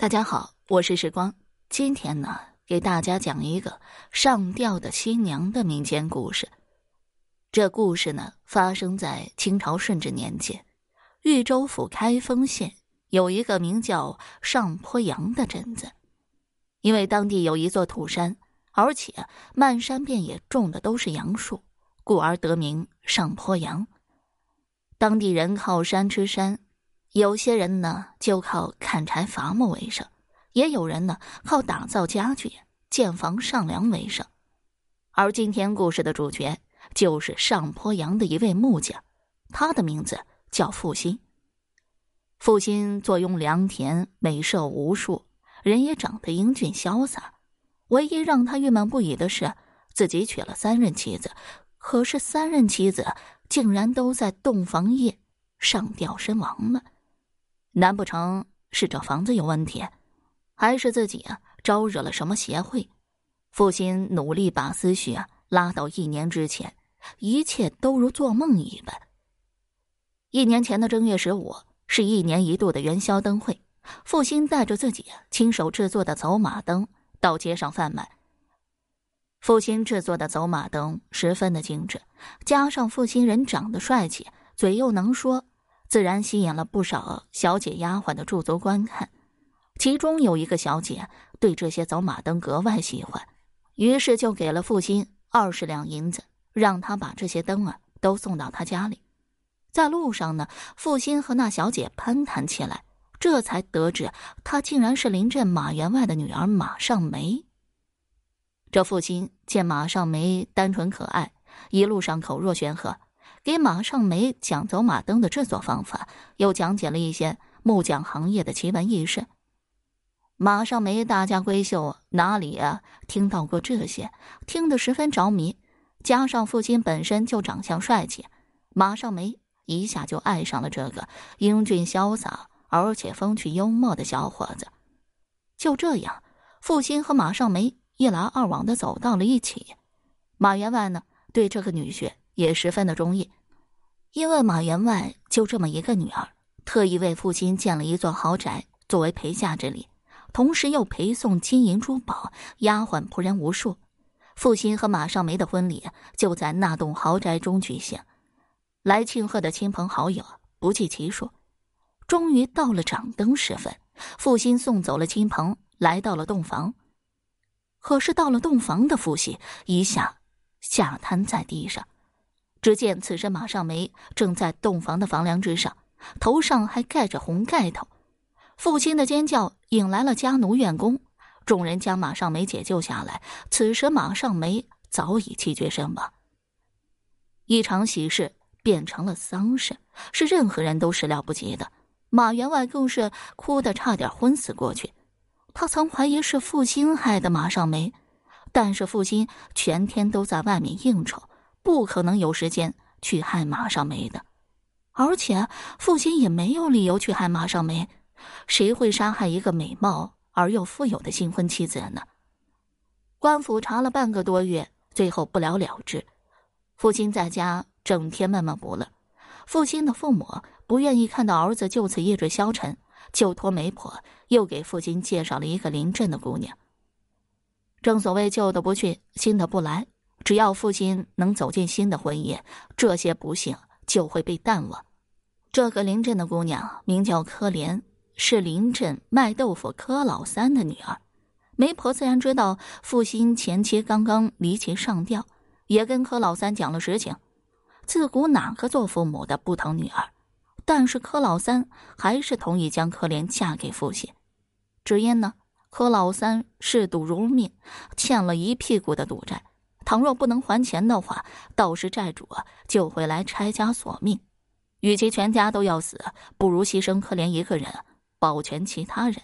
大家好，我是时光。今天呢，给大家讲一个上吊的新娘的民间故事。这故事呢，发生在清朝顺治年间，豫州府开封县有一个名叫上坡杨的镇子。因为当地有一座土山，而且漫山遍野种的都是杨树，故而得名上坡杨。当地人靠山吃山。有些人呢，就靠砍柴伐木为生；也有人呢，靠打造家具、建房上梁为生。而今天故事的主角就是上坡阳的一位木匠，他的名字叫付新。付新坐拥良田，美色无数，人也长得英俊潇洒。唯一让他郁闷不已的是，自己娶了三任妻子，可是三任妻子竟然都在洞房夜上吊身亡了。难不成是这房子有问题，还是自己招惹了什么邪会？父亲努力把思绪啊拉到一年之前，一切都如做梦一般。一年前的正月十五是一年一度的元宵灯会，父亲带着自己亲手制作的走马灯到街上贩卖。父亲制作的走马灯十分的精致，加上父亲人长得帅气，嘴又能说。自然吸引了不少小姐丫鬟的驻足观看，其中有一个小姐对这些走马灯格外喜欢，于是就给了父亲二十两银子，让他把这些灯啊都送到他家里。在路上呢，父亲和那小姐攀谈起来，这才得知她竟然是临镇马员外的女儿马尚梅。这父亲见马尚梅单纯可爱，一路上口若悬河。给马尚梅讲走马灯的制作方法，又讲解了一些木匠行业的奇闻异事。马尚梅大家闺秀，哪里啊听到过这些？听得十分着迷。加上父亲本身就长相帅气，马尚梅一下就爱上了这个英俊潇洒而且风趣幽默的小伙子。就这样，父亲和马尚梅一来二往的走到了一起。马员外呢，对这个女婿。也十分的中意，因为马员外就这么一个女儿，特意为父亲建了一座豪宅作为陪嫁之礼，同时又陪送金银珠宝、丫鬟仆人无数。父亲和马尚梅的婚礼就在那栋豪宅中举行，来庆贺的亲朋好友不计其数。终于到了掌灯时分，父亲送走了亲朋，来到了洞房。可是到了洞房的父亲一下下瘫在地上。只见此时马尚梅正在洞房的房梁之上，头上还盖着红盖头。父亲的尖叫引来了家奴院工，众人将马尚梅解救下来。此时马尚梅早已气绝身亡。一场喜事变成了丧事，是任何人都始料不及的。马员外更是哭得差点昏死过去。他曾怀疑是父亲害的马尚梅，但是父亲全天都在外面应酬。不可能有时间去害马尚梅的，而且父亲也没有理由去害马尚梅。谁会杀害一个美貌而又富有的新婚妻子呢？官府查了半个多月，最后不了了之。父亲在家整天闷闷不乐，父亲的父母不愿意看到儿子就此夜坠消沉，就托媒婆又给父亲介绍了一个临镇的姑娘。正所谓旧的不去，新的不来。只要父亲能走进新的婚姻，这些不幸就会被淡忘。这个临镇的姑娘名叫柯莲，是临镇卖豆腐柯老三的女儿。媒婆自然知道父亲前妻刚刚离奇上吊，也跟柯老三讲了实情。自古哪个做父母的不疼女儿？但是柯老三还是同意将柯莲嫁给父亲，只因呢，柯老三嗜赌如命，欠了一屁股的赌债。倘若不能还钱的话，到时债主就会来拆家索命。与其全家都要死，不如牺牲柯怜一个人，保全其他人。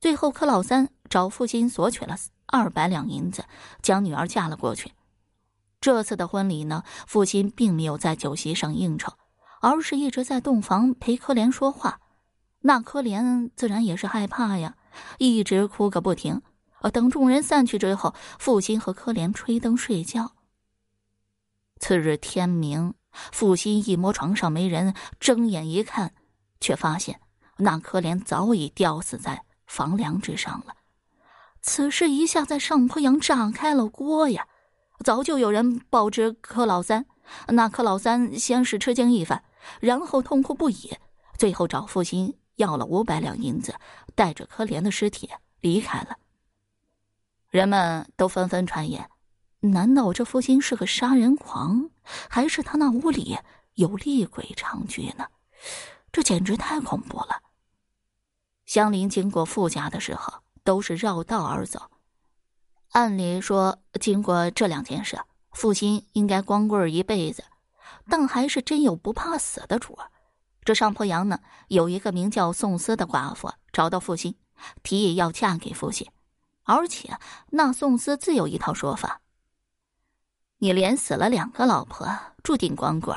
最后，柯老三找父亲索取了二百两银子，将女儿嫁了过去。这次的婚礼呢，父亲并没有在酒席上应酬，而是一直在洞房陪柯怜说话。那柯怜自然也是害怕呀，一直哭个不停。等众人散去之后，父亲和柯怜吹灯睡觉。次日天明，父亲一摸床上没人，睁眼一看，却发现那柯怜早已吊死在房梁之上了。此事一下在上坡阳炸开了锅呀！早就有人报知柯老三，那柯老三先是吃惊一番，然后痛哭不已，最后找父亲要了五百两银子，带着可怜的尸体离开了。人们都纷纷传言：难道这父亲是个杀人狂，还是他那屋里有厉鬼猖居呢？这简直太恐怖了！香菱经过傅家的时候。都是绕道而走。按理说，经过这两件事，父亲应该光棍一辈子，但还是真有不怕死的主儿。这上坡阳呢，有一个名叫宋思的寡妇找到父亲，提议要嫁给父亲，而且那宋思自有一套说法：你连死了两个老婆，注定光棍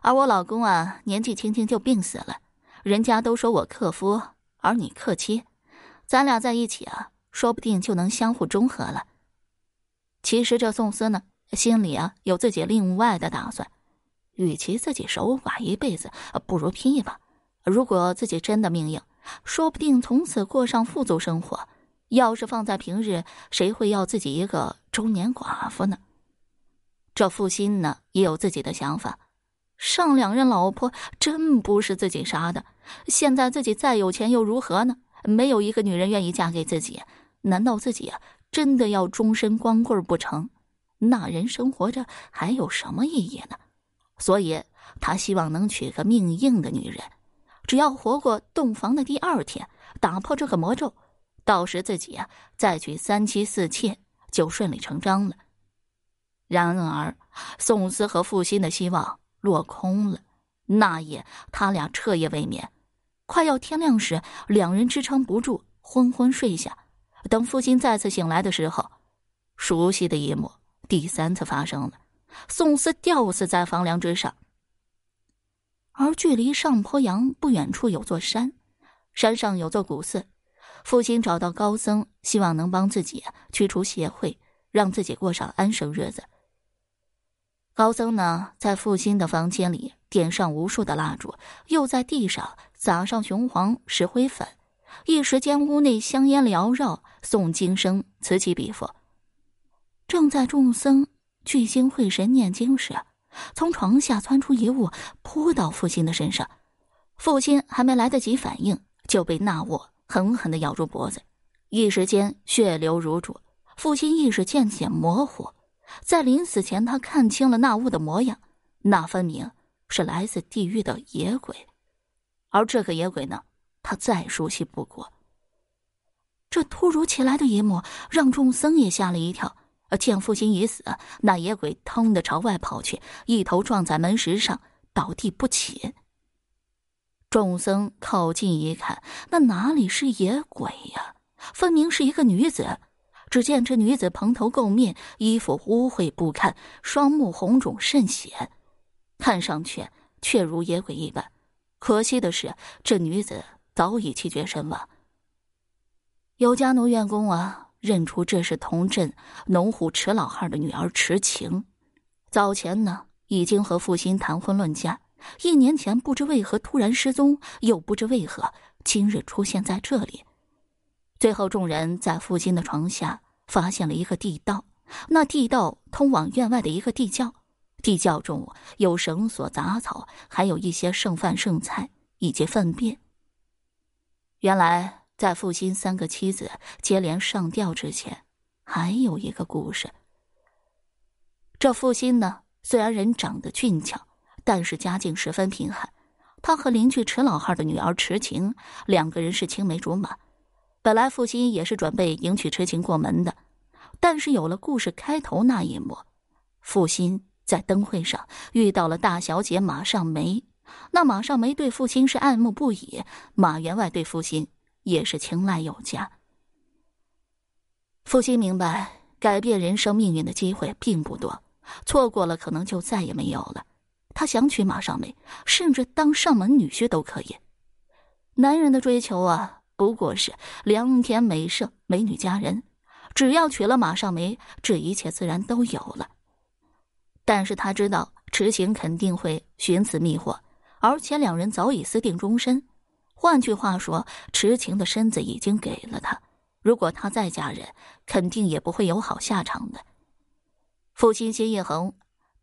而我老公啊，年纪轻轻就病死了，人家都说我克夫，而你克妻。咱俩在一起啊，说不定就能相互中和了。其实这宋思呢，心里啊有自己另外的打算，与其自己守寡一辈子，不如拼一把。如果自己真的命硬，说不定从此过上富足生活。要是放在平日，谁会要自己一个中年寡妇呢？这负心呢，也有自己的想法。上两任老婆真不是自己杀的，现在自己再有钱又如何呢？没有一个女人愿意嫁给自己，难道自己真的要终身光棍不成？那人生活着还有什么意义呢？所以他希望能娶个命硬的女人，只要活过洞房的第二天，打破这个魔咒，到时自己啊再娶三妻四妾就顺理成章了。然而，宋思和负心的希望落空了。那夜，他俩彻夜未眠。快要天亮时，两人支撑不住，昏昏睡下。等父亲再次醒来的时候，熟悉的一幕第三次发生了：宋思吊死在房梁之上。而距离上坡阳不远处有座山，山上有座古寺。父亲找到高僧，希望能帮自己驱除邪秽，让自己过上安生日子。高僧呢，在父亲的房间里点上无数的蜡烛，又在地上。撒上雄黄石灰粉，一时间屋内香烟缭绕，诵经声此起彼伏。正在众僧聚精会神念经时，从床下窜出一物，扑到父亲的身上。父亲还没来得及反应，就被那物狠狠的咬住脖子，一时间血流如注。父亲意识渐渐模糊，在临死前，他看清了那物的模样，那分明是来自地狱的野鬼。而这个野鬼呢，他再熟悉不过。这突如其来的一幕让众僧也吓了一跳。见父亲已死，那野鬼腾的朝外跑去，一头撞在门石上，倒地不起。众僧靠近一看，那哪里是野鬼呀？分明是一个女子。只见这女子蓬头垢面，衣服污秽不堪，双目红肿渗血，看上去却如野鬼一般。可惜的是，这女子早已气绝身亡。有家奴院工啊，认出这是同镇农户池老汉的女儿池晴。早前呢，已经和父亲谈婚论嫁，一年前不知为何突然失踪，又不知为何今日出现在这里。最后，众人在父亲的床下发现了一个地道，那地道通往院外的一个地窖。地窖中有绳索、杂草，还有一些剩饭剩菜以及粪便。原来，在父亲三个妻子接连上吊之前，还有一个故事。这父亲呢，虽然人长得俊俏，但是家境十分贫寒。他和邻居池老汉的女儿池晴两个人是青梅竹马。本来父亲也是准备迎娶池晴过门的，但是有了故事开头那一幕，父亲。在灯会上遇到了大小姐马尚梅，那马尚梅对父亲是爱慕不已，马员外对父亲也是青睐有加。父亲明白改变人生命运的机会并不多，错过了可能就再也没有了。他想娶马尚梅，甚至当上门女婿都可以。男人的追求啊，不过是良田美舍、美女佳人，只要娶了马尚梅，这一切自然都有了。但是他知道池行肯定会寻死觅活，而且两人早已私定终身。换句话说，痴情的身子已经给了他。如果他再嫁人，肯定也不会有好下场的。父亲心一横，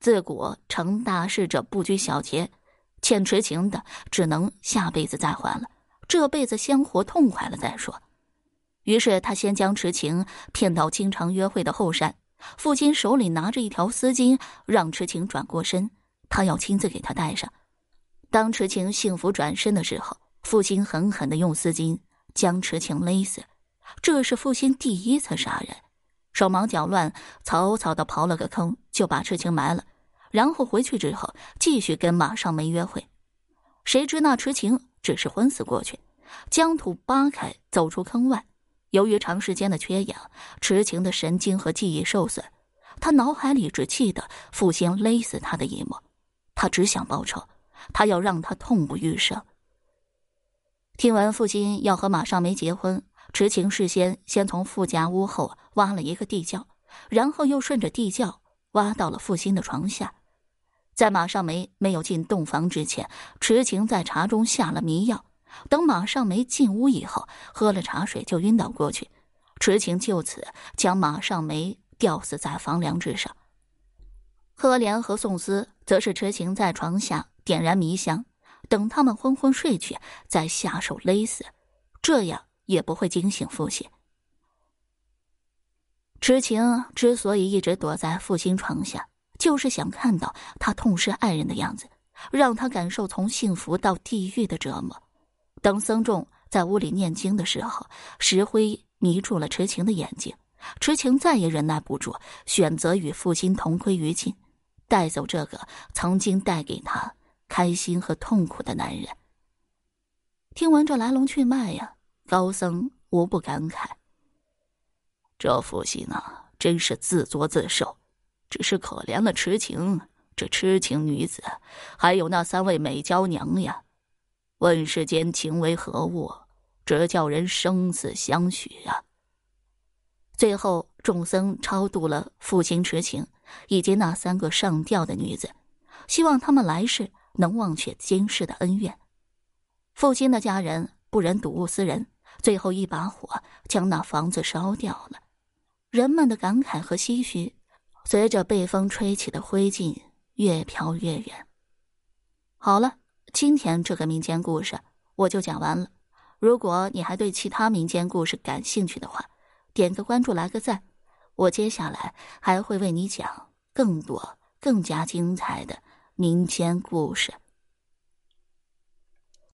自古成大事者不拘小节，欠痴情的只能下辈子再还了，这辈子先活痛快了再说。于是他先将痴情骗到经常约会的后山，父亲手里拿着一条丝巾，让痴情转过身，他要亲自给他戴上。当痴情幸福转身的时候，父亲狠狠的用丝巾将痴情勒死。这是父亲第一次杀人，手忙脚乱，草草的刨了个坑，就把痴情埋了。然后回去之后，继续跟马上梅约会。谁知那痴情只是昏死过去，将土扒开，走出坑外。由于长时间的缺氧，痴情的神经和记忆受损，他脑海里只记得父亲勒死他的一幕。他只想报仇，他要让他痛不欲生。听完父亲要和马尚梅结婚，痴情事先先从富家屋后挖了一个地窖，然后又顺着地窖挖到了父亲的床下。在马尚梅没有进洞房之前，痴情在茶中下了迷药。等马尚梅进屋以后，喝了茶水就晕倒过去，痴情就此将马尚梅吊死在房梁之上。柯莲和宋思则是痴情在床下点燃迷香，等他们昏昏睡去，再下手勒死，这样也不会惊醒父亲。痴情之所以一直躲在父亲床下，就是想看到他痛失爱人的样子，让他感受从幸福到地狱的折磨。等僧众在屋里念经的时候，石灰迷住了痴情的眼睛，痴情再也忍耐不住，选择与父亲同归于尽，带走这个曾经带给他开心和痛苦的男人。听完这来龙去脉呀，高僧无不感慨：这父亲呢，真是自作自受。只是可怜了痴情，这痴情女子，还有那三位美娇娘呀。问世间情为何物，只叫人生死相许啊！最后，众僧超度了父亲痴情以及那三个上吊的女子，希望他们来世能忘却今世的恩怨。父亲的家人不忍睹物思人，最后一把火将那房子烧掉了。人们的感慨和唏嘘，随着被风吹起的灰烬越飘越远。好了。今天这个民间故事我就讲完了。如果你还对其他民间故事感兴趣的话，点个关注，来个赞。我接下来还会为你讲更多、更加精彩的民间故事。